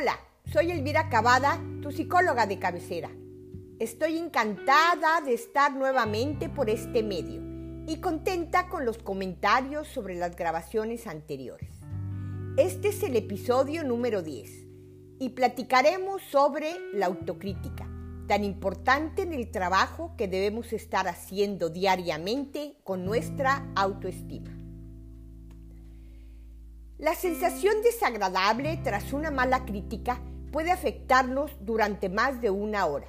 Hola, soy Elvira Cavada, tu psicóloga de cabecera. Estoy encantada de estar nuevamente por este medio y contenta con los comentarios sobre las grabaciones anteriores. Este es el episodio número 10 y platicaremos sobre la autocrítica, tan importante en el trabajo que debemos estar haciendo diariamente con nuestra autoestima. La sensación desagradable tras una mala crítica puede afectarnos durante más de una hora,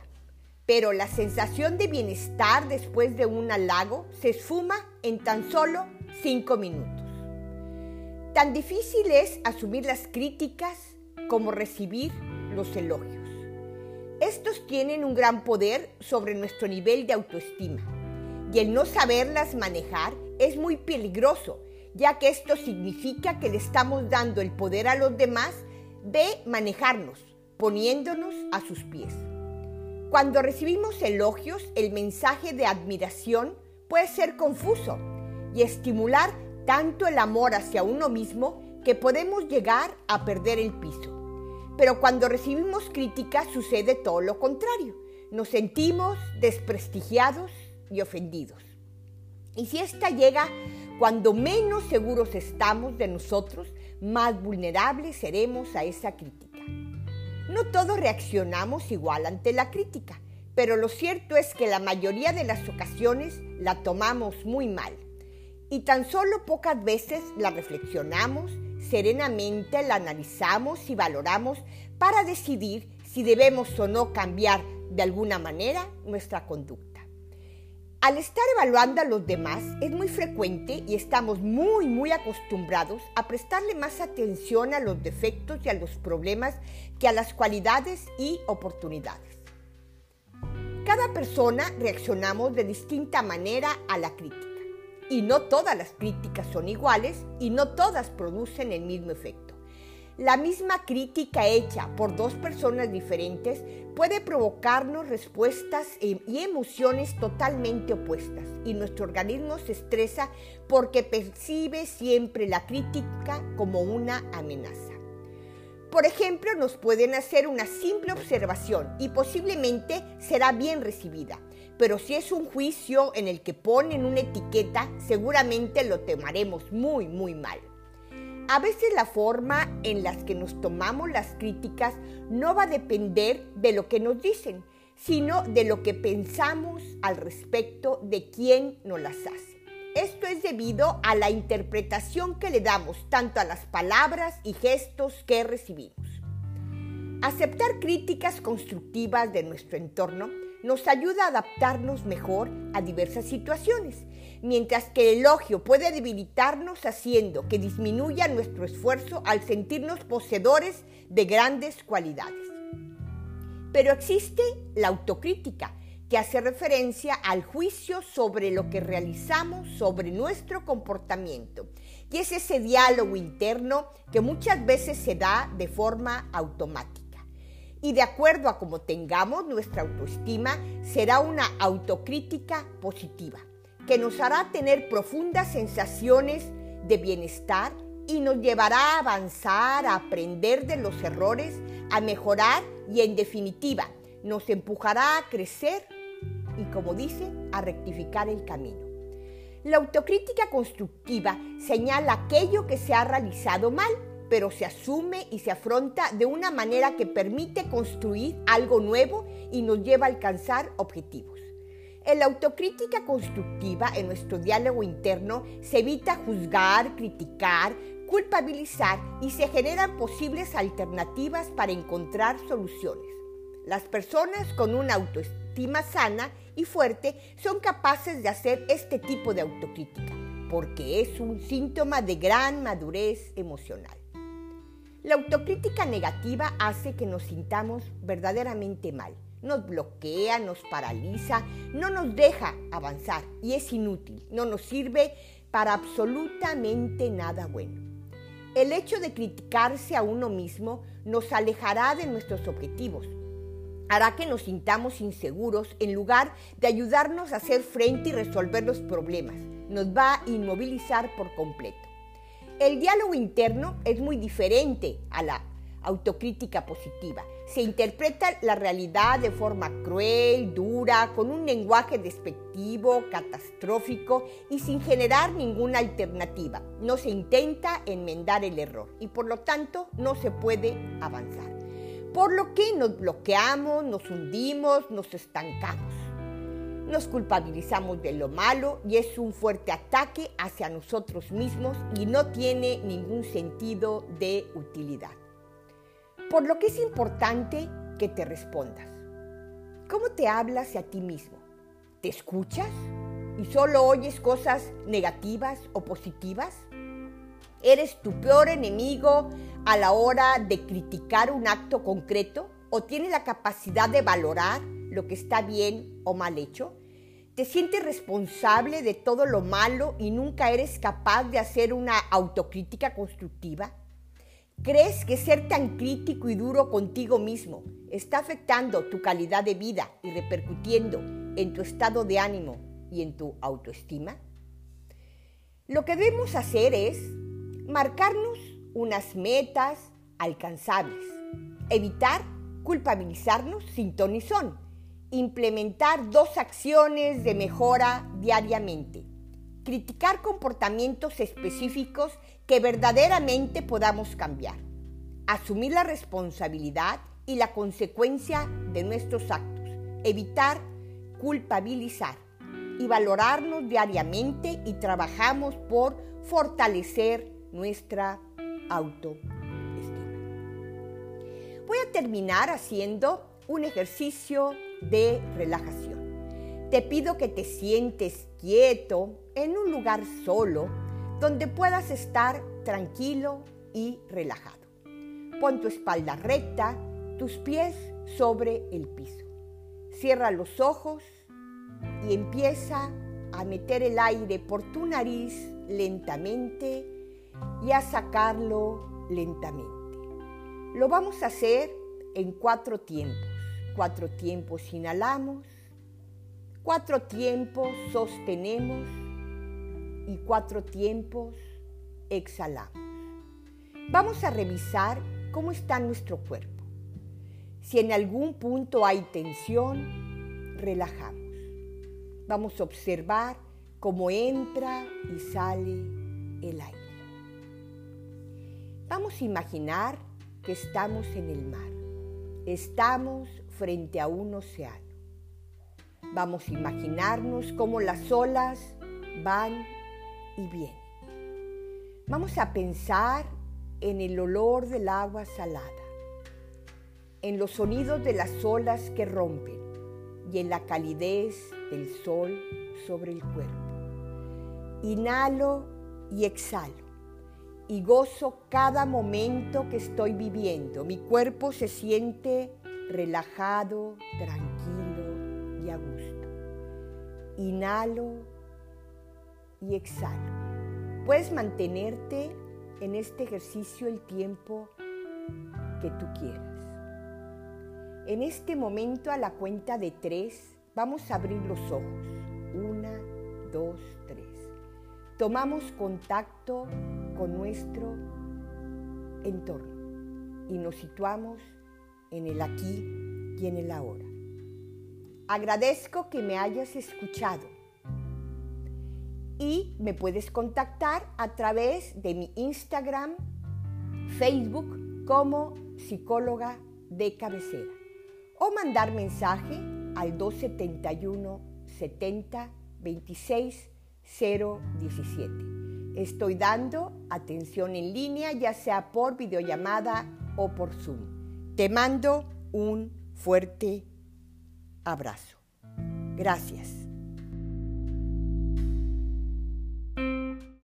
pero la sensación de bienestar después de un halago se esfuma en tan solo cinco minutos. Tan difícil es asumir las críticas como recibir los elogios. Estos tienen un gran poder sobre nuestro nivel de autoestima y el no saberlas manejar es muy peligroso ya que esto significa que le estamos dando el poder a los demás de manejarnos, poniéndonos a sus pies. Cuando recibimos elogios, el mensaje de admiración puede ser confuso y estimular tanto el amor hacia uno mismo que podemos llegar a perder el piso. Pero cuando recibimos críticas sucede todo lo contrario. Nos sentimos desprestigiados y ofendidos. Y si esta llega cuando menos seguros estamos de nosotros, más vulnerables seremos a esa crítica. No todos reaccionamos igual ante la crítica, pero lo cierto es que la mayoría de las ocasiones la tomamos muy mal y tan solo pocas veces la reflexionamos, serenamente la analizamos y valoramos para decidir si debemos o no cambiar de alguna manera nuestra conducta. Al estar evaluando a los demás es muy frecuente y estamos muy, muy acostumbrados a prestarle más atención a los defectos y a los problemas que a las cualidades y oportunidades. Cada persona reaccionamos de distinta manera a la crítica y no todas las críticas son iguales y no todas producen el mismo efecto. La misma crítica hecha por dos personas diferentes puede provocarnos respuestas y emociones totalmente opuestas y nuestro organismo se estresa porque percibe siempre la crítica como una amenaza. Por ejemplo, nos pueden hacer una simple observación y posiblemente será bien recibida, pero si es un juicio en el que ponen una etiqueta, seguramente lo tomaremos muy, muy mal. A veces la forma en la que nos tomamos las críticas no va a depender de lo que nos dicen, sino de lo que pensamos al respecto de quién nos las hace. Esto es debido a la interpretación que le damos tanto a las palabras y gestos que recibimos. Aceptar críticas constructivas de nuestro entorno nos ayuda a adaptarnos mejor a diversas situaciones, mientras que el elogio puede debilitarnos haciendo que disminuya nuestro esfuerzo al sentirnos poseedores de grandes cualidades. Pero existe la autocrítica, que hace referencia al juicio sobre lo que realizamos, sobre nuestro comportamiento. Y es ese diálogo interno que muchas veces se da de forma automática y de acuerdo a cómo tengamos nuestra autoestima, será una autocrítica positiva, que nos hará tener profundas sensaciones de bienestar y nos llevará a avanzar, a aprender de los errores, a mejorar y en definitiva nos empujará a crecer y como dice, a rectificar el camino. La autocrítica constructiva señala aquello que se ha realizado mal pero se asume y se afronta de una manera que permite construir algo nuevo y nos lleva a alcanzar objetivos. En la autocrítica constructiva, en nuestro diálogo interno, se evita juzgar, criticar, culpabilizar y se generan posibles alternativas para encontrar soluciones. Las personas con una autoestima sana y fuerte son capaces de hacer este tipo de autocrítica, porque es un síntoma de gran madurez emocional. La autocrítica negativa hace que nos sintamos verdaderamente mal. Nos bloquea, nos paraliza, no nos deja avanzar y es inútil, no nos sirve para absolutamente nada bueno. El hecho de criticarse a uno mismo nos alejará de nuestros objetivos, hará que nos sintamos inseguros en lugar de ayudarnos a hacer frente y resolver los problemas. Nos va a inmovilizar por completo. El diálogo interno es muy diferente a la autocrítica positiva. Se interpreta la realidad de forma cruel, dura, con un lenguaje despectivo, catastrófico y sin generar ninguna alternativa. No se intenta enmendar el error y por lo tanto no se puede avanzar. Por lo que nos bloqueamos, nos hundimos, nos estancamos. Nos culpabilizamos de lo malo y es un fuerte ataque hacia nosotros mismos y no tiene ningún sentido de utilidad. Por lo que es importante que te respondas. ¿Cómo te hablas a ti mismo? ¿Te escuchas y solo oyes cosas negativas o positivas? ¿Eres tu peor enemigo a la hora de criticar un acto concreto? ¿O tienes la capacidad de valorar lo que está bien o mal hecho? ¿Te sientes responsable de todo lo malo y nunca eres capaz de hacer una autocrítica constructiva? ¿Crees que ser tan crítico y duro contigo mismo está afectando tu calidad de vida y repercutiendo en tu estado de ánimo y en tu autoestima? Lo que debemos hacer es marcarnos unas metas alcanzables, evitar culpabilizarnos sin ton implementar dos acciones de mejora diariamente. Criticar comportamientos específicos que verdaderamente podamos cambiar, asumir la responsabilidad y la consecuencia de nuestros actos, evitar culpabilizar y valorarnos diariamente y trabajamos por fortalecer nuestra autoestima. Voy a terminar haciendo un ejercicio de relajación. Te pido que te sientes quieto en un lugar solo donde puedas estar tranquilo y relajado. Pon tu espalda recta, tus pies sobre el piso. Cierra los ojos y empieza a meter el aire por tu nariz lentamente y a sacarlo lentamente. Lo vamos a hacer en cuatro tiempos. Cuatro tiempos inhalamos, Cuatro tiempos sostenemos y cuatro tiempos exhalamos. Vamos a revisar cómo está nuestro cuerpo. Si en algún punto hay tensión, relajamos. Vamos a observar cómo entra y sale el aire. Vamos a imaginar que estamos en el mar. Estamos frente a un océano. Vamos a imaginarnos cómo las olas van y vienen. Vamos a pensar en el olor del agua salada, en los sonidos de las olas que rompen y en la calidez del sol sobre el cuerpo. Inhalo y exhalo y gozo cada momento que estoy viviendo. Mi cuerpo se siente relajado, tranquilo y a gusto. Inhalo y exhalo. Puedes mantenerte en este ejercicio el tiempo que tú quieras. En este momento a la cuenta de tres vamos a abrir los ojos. Una, dos, tres. Tomamos contacto con nuestro entorno y nos situamos en el aquí y en el ahora. Agradezco que me hayas escuchado y me puedes contactar a través de mi Instagram, Facebook como psicóloga de cabecera o mandar mensaje al 271 70 26 017. Estoy dando atención en línea, ya sea por videollamada o por Zoom. Te mando un fuerte abrazo. Gracias.